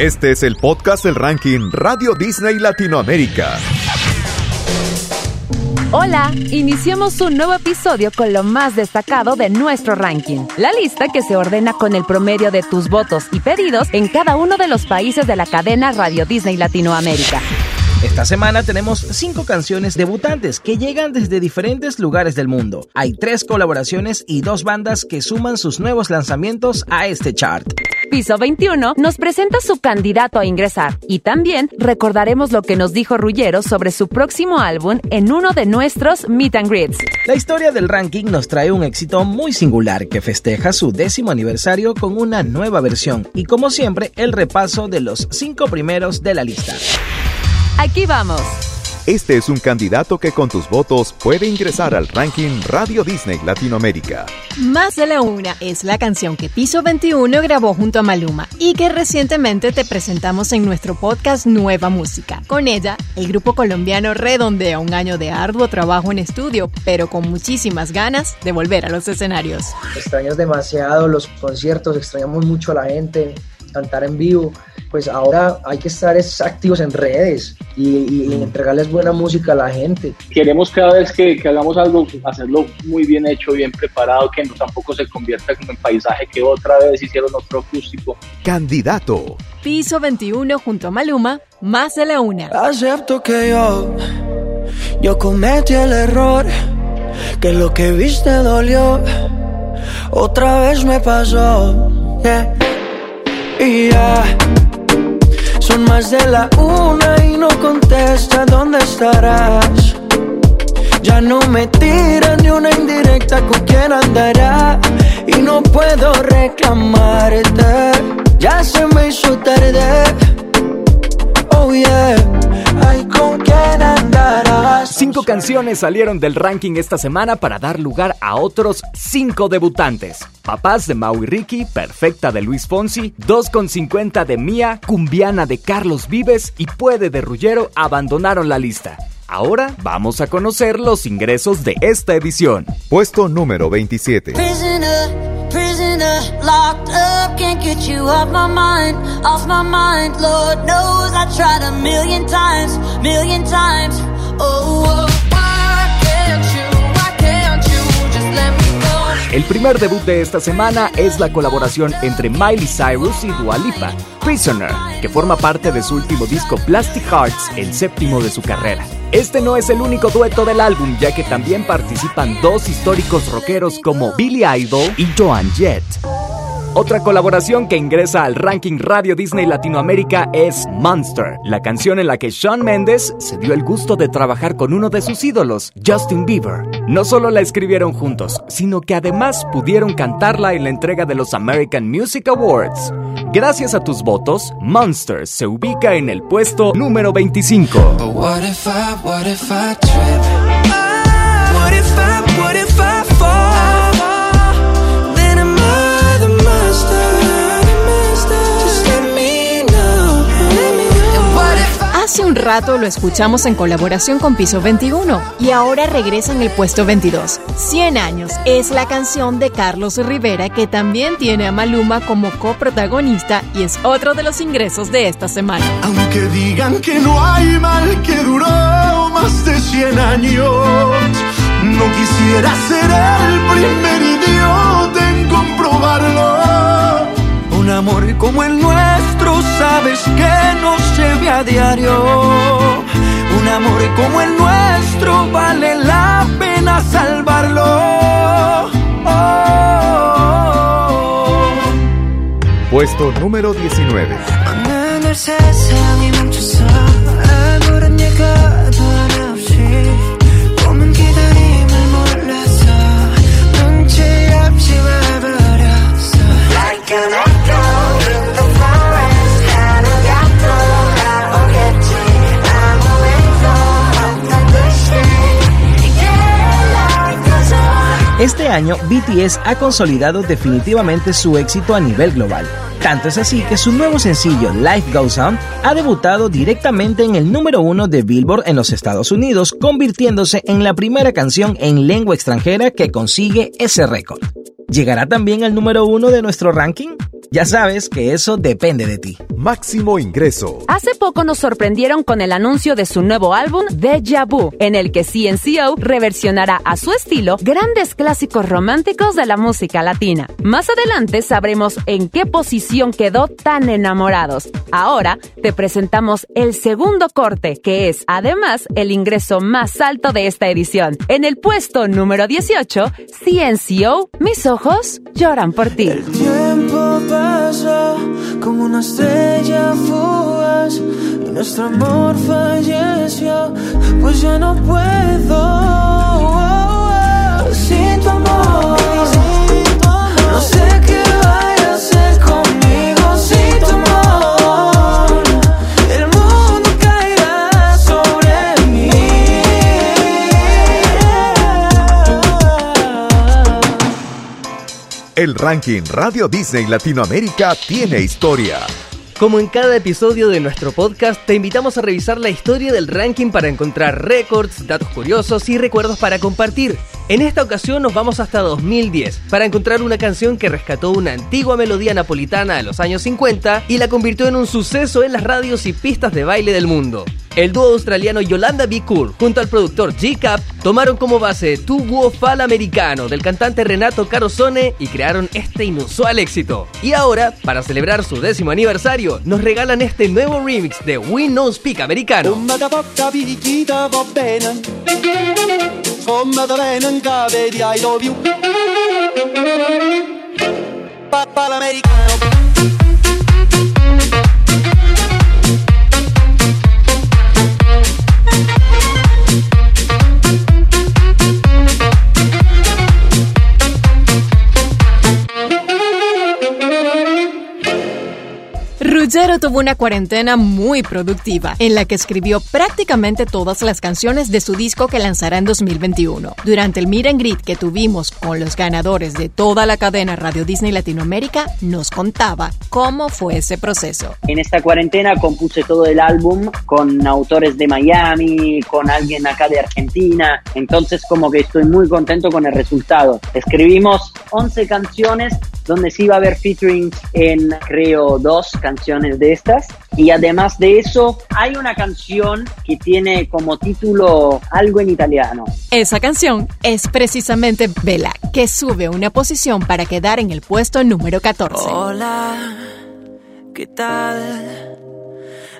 Este es el podcast del ranking Radio Disney Latinoamérica. Hola, iniciamos un nuevo episodio con lo más destacado de nuestro ranking. La lista que se ordena con el promedio de tus votos y pedidos en cada uno de los países de la cadena Radio Disney Latinoamérica. Esta semana tenemos cinco canciones debutantes que llegan desde diferentes lugares del mundo. Hay tres colaboraciones y dos bandas que suman sus nuevos lanzamientos a este chart. Piso 21 nos presenta su candidato a ingresar y también recordaremos lo que nos dijo Rullero sobre su próximo álbum en uno de nuestros Meet and Greets. La historia del ranking nos trae un éxito muy singular que festeja su décimo aniversario con una nueva versión y como siempre el repaso de los cinco primeros de la lista. Aquí vamos. Este es un candidato que con tus votos puede ingresar al ranking Radio Disney Latinoamérica. Más de la una es la canción que Piso 21 grabó junto a Maluma y que recientemente te presentamos en nuestro podcast Nueva Música. Con ella, el grupo colombiano redondea un año de arduo trabajo en estudio, pero con muchísimas ganas de volver a los escenarios. Extrañas demasiado los conciertos, extrañamos mucho a la gente, cantar en vivo pues ahora hay que estar activos en redes y, entregarles buena música a la gente. Queremos cada vez que, hagamos algo, hacerlo muy bien hecho, bien preparado, que no tampoco se convierta como en paisaje que otra vez hicieron otro acústico. Candidato. Piso 21 junto a Maluma, más de la una. Acepto que yo, yo cometí el error, que lo que viste dolió, otra vez me pasó. Y ya más de la una y no contesta dónde estarás. Ya no me tiran ni una indirecta con quién andará. Y no puedo reclamarte. Ya se me hizo tarde. Oh yeah. Ay, con quién andarás. Cinco canciones salieron del ranking esta semana para dar lugar a otros cinco debutantes. Papás de Maui Ricky, Perfecta de Luis Fonsi, 2.50 de Mía, Cumbiana de Carlos Vives y Puede de Rullero abandonaron la lista. Ahora vamos a conocer los ingresos de esta edición. Puesto número 27. El primer debut de esta semana es la colaboración entre Miley Cyrus y Dua Lipa, Prisoner, que forma parte de su último disco Plastic Hearts, el séptimo de su carrera. Este no es el único dueto del álbum, ya que también participan dos históricos rockeros como Billy Idol y Joan Jett. Otra colaboración que ingresa al ranking Radio Disney Latinoamérica es Monster, la canción en la que Shawn Mendes se dio el gusto de trabajar con uno de sus ídolos, Justin Bieber. No solo la escribieron juntos, sino que además pudieron cantarla en la entrega de los American Music Awards. Gracias a tus votos, Monster se ubica en el puesto número 25. Hace un rato lo escuchamos en colaboración con Piso 21 y ahora regresa en el puesto 22. 100 años es la canción de Carlos Rivera que también tiene a Maluma como coprotagonista y es otro de los ingresos de esta semana. Aunque digan que no hay mal que duró más de 100 años, no quisiera ser el primer idiota en comprobarlo. Un amor como el nuestro, sabes ve a diario. Un amor como el nuestro, vale la pena salvarlo. Puesto número 19. Este año, BTS ha consolidado definitivamente su éxito a nivel global. Tanto es así que su nuevo sencillo Life Goes On ha debutado directamente en el número uno de Billboard en los Estados Unidos, convirtiéndose en la primera canción en lengua extranjera que consigue ese récord. ¿Llegará también al número uno de nuestro ranking? Ya sabes que eso depende de ti. Máximo ingreso. Hace poco nos sorprendieron con el anuncio de su nuevo álbum Deja Vu, en el que CNCO reversionará a su estilo grandes clásicos románticos de la música latina. Más adelante sabremos en qué posición quedó tan enamorados. Ahora te presentamos el segundo corte, que es además el ingreso más alto de esta edición. En el puesto número 18, CNCO, Mis ojos lloran por ti. Tiempo pasa como una estrella fugaz. Y nuestro amor falleció, pues ya no puedo. Sin tu amor, no sé ranking Radio Disney Latinoamérica tiene historia. Como en cada episodio de nuestro podcast, te invitamos a revisar la historia del ranking para encontrar récords, datos curiosos y recuerdos para compartir. En esta ocasión nos vamos hasta 2010 para encontrar una canción que rescató una antigua melodía napolitana de los años 50 y la convirtió en un suceso en las radios y pistas de baile del mundo. El dúo australiano Yolanda Be Cool junto al productor G-Cap tomaron como base Tu Wuo Fal Americano del cantante Renato Carosone y crearon este inusual éxito. Y ahora, para celebrar su décimo aniversario, nos regalan este nuevo remix de We No Speak Americano. Tuvo una cuarentena muy productiva, en la que escribió prácticamente todas las canciones de su disco que lanzará en 2021. Durante el meet and greet que tuvimos con los ganadores de toda la cadena Radio Disney Latinoamérica, nos contaba cómo fue ese proceso. En esta cuarentena compuse todo el álbum con autores de Miami, con alguien acá de Argentina, entonces como que estoy muy contento con el resultado. Escribimos 11 canciones donde sí va a haber featuring en creo dos canciones de estas y además de eso hay una canción que tiene como título algo en italiano. Esa canción es precisamente Bella, que sube una posición para quedar en el puesto número 14. Hola, ¿qué tal?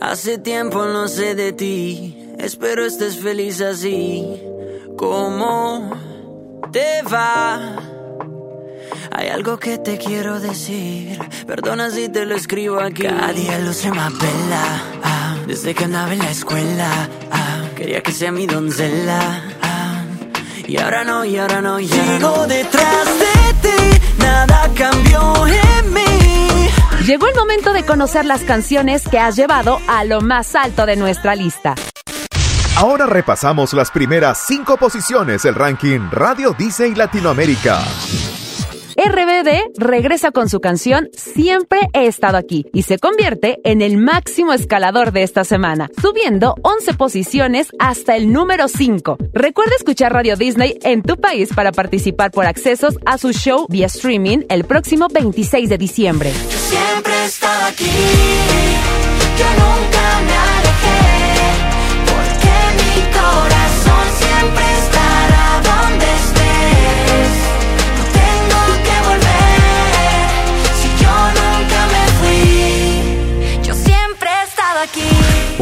Hace tiempo no sé de ti, espero estés feliz así. ¿Cómo te va? Hay algo que te quiero decir, perdona si te lo escribo aquí. Cada día luce más bella, ah, desde que andaba en la escuela. ah, quería que sea mi doncella. ah, y ahora no, y ahora no, y ahora Sigo no. detrás de ti Nada cambió en mí Llegó el momento de conocer las canciones que has llevado a lo más alto de nuestra lista. Ahora repasamos las primeras cinco posiciones del ranking Radio Disney Latinoamérica. RBD regresa con su canción Siempre he estado aquí y se convierte en el máximo escalador de esta semana, subiendo 11 posiciones hasta el número 5. Recuerda escuchar Radio Disney en tu país para participar por accesos a su show vía streaming el próximo 26 de diciembre. Siempre he estado aquí, yo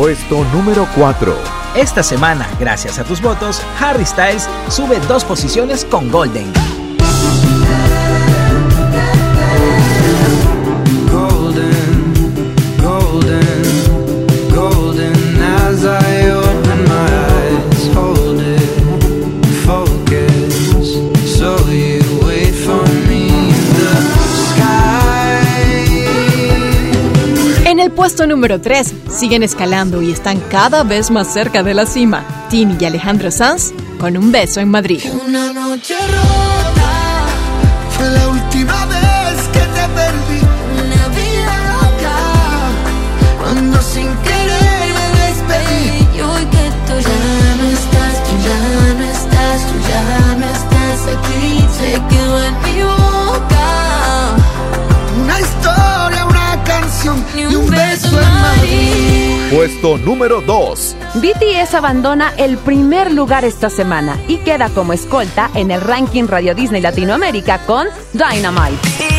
Puesto número 4. Esta semana, gracias a tus votos, Harry Styles sube dos posiciones con Golden. Número 3 siguen escalando y están cada vez más cerca de la cima. Tini y Alejandro Sanz con un beso en Madrid. Puesto número 2. BTS abandona el primer lugar esta semana y queda como escolta en el ranking Radio Disney Latinoamérica con Dynamite.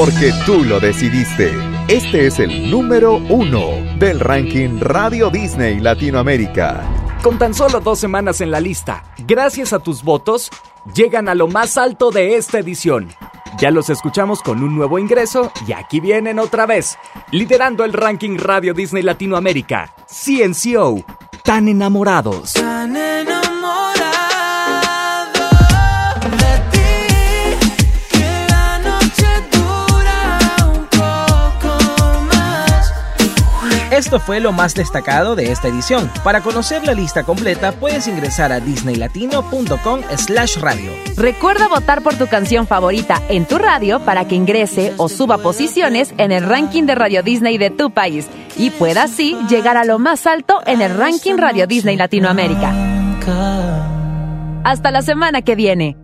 Porque tú lo decidiste. Este es el número uno del ranking Radio Disney Latinoamérica. Con tan solo dos semanas en la lista, gracias a tus votos, llegan a lo más alto de esta edición. Ya los escuchamos con un nuevo ingreso y aquí vienen otra vez, liderando el ranking Radio Disney Latinoamérica, CNCO, tan enamorados. Tan enamorado Esto fue lo más destacado de esta edición. Para conocer la lista completa puedes ingresar a disneylatino.com slash radio. Recuerda votar por tu canción favorita en tu radio para que ingrese o suba posiciones en el ranking de Radio Disney de tu país y pueda así llegar a lo más alto en el ranking Radio Disney Latinoamérica. Hasta la semana que viene.